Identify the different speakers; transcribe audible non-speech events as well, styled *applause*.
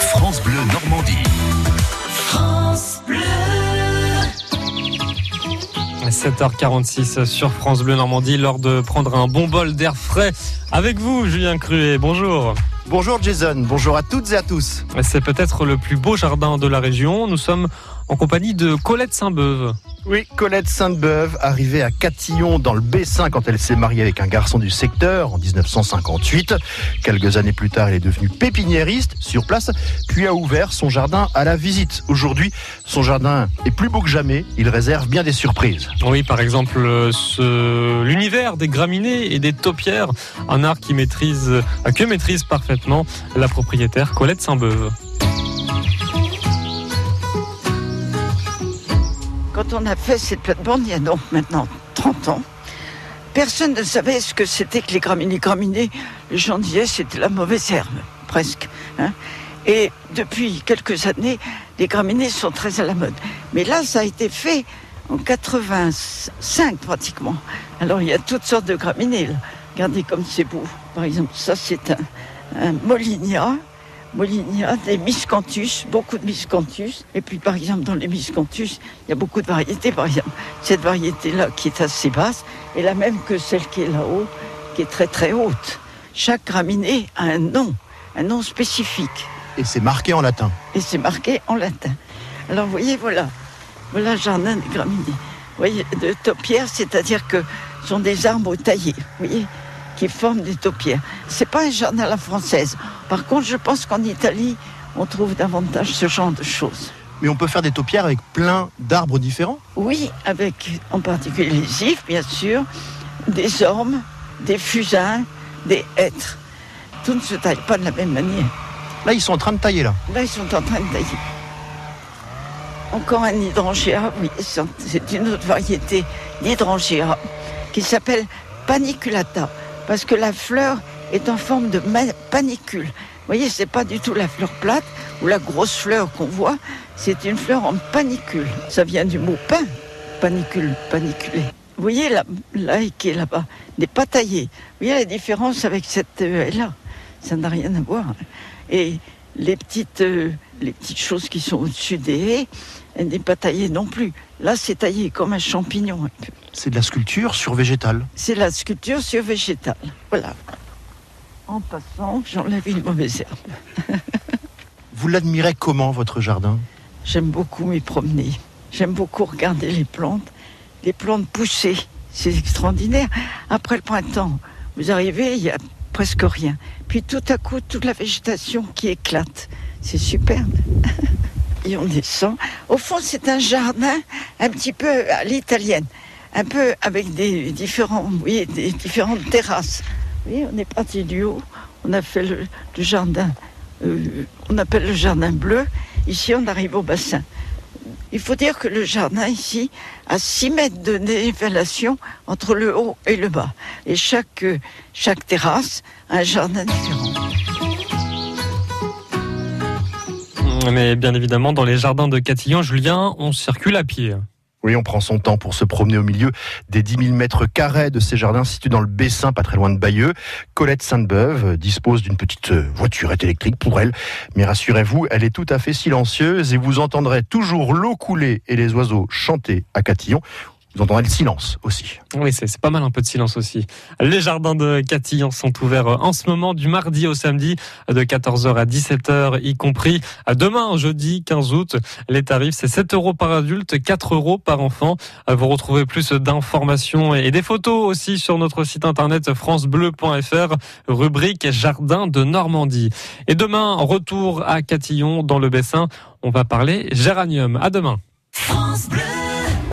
Speaker 1: France Bleu Normandie.
Speaker 2: France Bleu.
Speaker 3: 7h46 sur France Bleu Normandie, lors de prendre un bon bol d'air frais avec vous, Julien Cruet. Bonjour.
Speaker 4: Bonjour Jason, bonjour à toutes et à tous.
Speaker 3: C'est peut-être le plus beau jardin de la région. Nous sommes en compagnie de Colette Saint-Beuve.
Speaker 4: Oui, Colette Sainte-Beuve, arrivée à Catillon dans le Bessin quand elle s'est mariée avec un garçon du secteur en 1958. Quelques années plus tard, elle est devenue pépiniériste sur place, puis a ouvert son jardin à la visite. Aujourd'hui, son jardin est plus beau que jamais. Il réserve bien des surprises.
Speaker 3: Oui, par exemple, ce... l'univers des graminées et des taupières, un art qui maîtrise, que maîtrise parfaitement la propriétaire Colette Saint-Beuve.
Speaker 5: Quand on a fait cette plate-bande, il y a donc maintenant 30 ans, personne ne savait ce que c'était que les graminées. Graminées, les gens disaient c'était la mauvaise herbe, presque. hein. Et depuis quelques années, les graminées sont très à la mode. Mais là, ça a été fait en 85 pratiquement. Alors il y a toutes sortes de graminées. Regardez comme c'est beau. Par exemple, ça c'est un Molinia. Molinia, des miscanthus, beaucoup de miscanthus. Et puis, par exemple, dans les miscanthus, il y a beaucoup de variétés. Par exemple, cette variété-là qui est assez basse est la même que celle qui est là-haut, qui est très très haute. Chaque graminée a un nom, un nom spécifique.
Speaker 4: Et c'est marqué en latin.
Speaker 5: Et c'est marqué en latin. Alors, vous voyez, voilà. Voilà le jardin des graminées. Vous voyez, de taupières, c'est-à-dire que ce sont des arbres taillés. Vous voyez qui forment des taupières. C'est pas un jardin à la française. Par contre, je pense qu'en Italie, on trouve davantage ce genre de choses.
Speaker 4: Mais on peut faire des taupières avec plein d'arbres différents?
Speaker 5: Oui, avec en particulier les ifs, bien sûr, des ormes, des fusains, des hêtres. Tout ne se taille pas de la même manière.
Speaker 4: Là, ils sont en train de tailler là.
Speaker 5: Là, ils sont en train de tailler. Encore un hydrangea, oui, c'est une autre variété d'hydrangea qui s'appelle paniculata parce que la fleur est en forme de panicule. Vous voyez, c'est pas du tout la fleur plate ou la grosse fleur qu'on voit, c'est une fleur en panicule. Ça vient du mot pain, panicule, paniculé. Vous voyez, là, qui est là-bas, n'est pas taillée. Vous voyez la différence avec cette euh, là Ça n'a rien à voir. Et les petites, euh, les petites choses qui sont au-dessus des haies, elle n'est pas taillée non plus. Là, c'est taillé comme un champignon.
Speaker 4: C'est de la sculpture sur végétal.
Speaker 5: C'est la sculpture sur végétal. Voilà. En passant, j'enlève une mauvaise herbe. *laughs*
Speaker 4: Vous l'admirez comment, votre jardin?
Speaker 5: J'aime beaucoup m'y promener. J'aime beaucoup regarder les plantes. Les plantes pousser, c'est extraordinaire. Après le printemps, vous arrivez, il n'y a presque rien. Puis tout à coup, toute la végétation qui éclate. C'est superbe. *laughs* Et on descend. Au fond, c'est un jardin un petit peu à l'italienne un peu avec des différents, oui, des différentes terrasses. Oui, on est parti du haut, on a fait le, jardin, euh, on appelle le jardin bleu. Ici, on arrive au bassin. Il faut dire que le jardin ici a 6 mètres de dévélation entre le haut et le bas. Et chaque, chaque terrasse a un jardin différent.
Speaker 3: Mais bien évidemment, dans les jardins de Catillon, Julien, on circule à pied.
Speaker 4: Oui, on prend son temps pour se promener au milieu des 10 000 mètres carrés de ces jardins situés dans le Bessin, pas très loin de Bayeux. Colette Sainte-Beuve dispose d'une petite voiturette électrique pour elle. Mais rassurez-vous, elle est tout à fait silencieuse et vous entendrez toujours l'eau couler et les oiseaux chanter à Catillon. Vous entendrez le silence aussi.
Speaker 3: Oui, c'est pas mal un peu de silence aussi. Les jardins de Catillon sont ouverts en ce moment du mardi au samedi de 14h à 17h y compris. Demain, jeudi 15 août, les tarifs c'est 7 euros par adulte, 4 euros par enfant. Vous retrouvez plus d'informations et des photos aussi sur notre site internet francebleu.fr, rubrique Jardin de Normandie. Et demain, retour à Catillon dans le Bessin. On va parler géranium. À demain.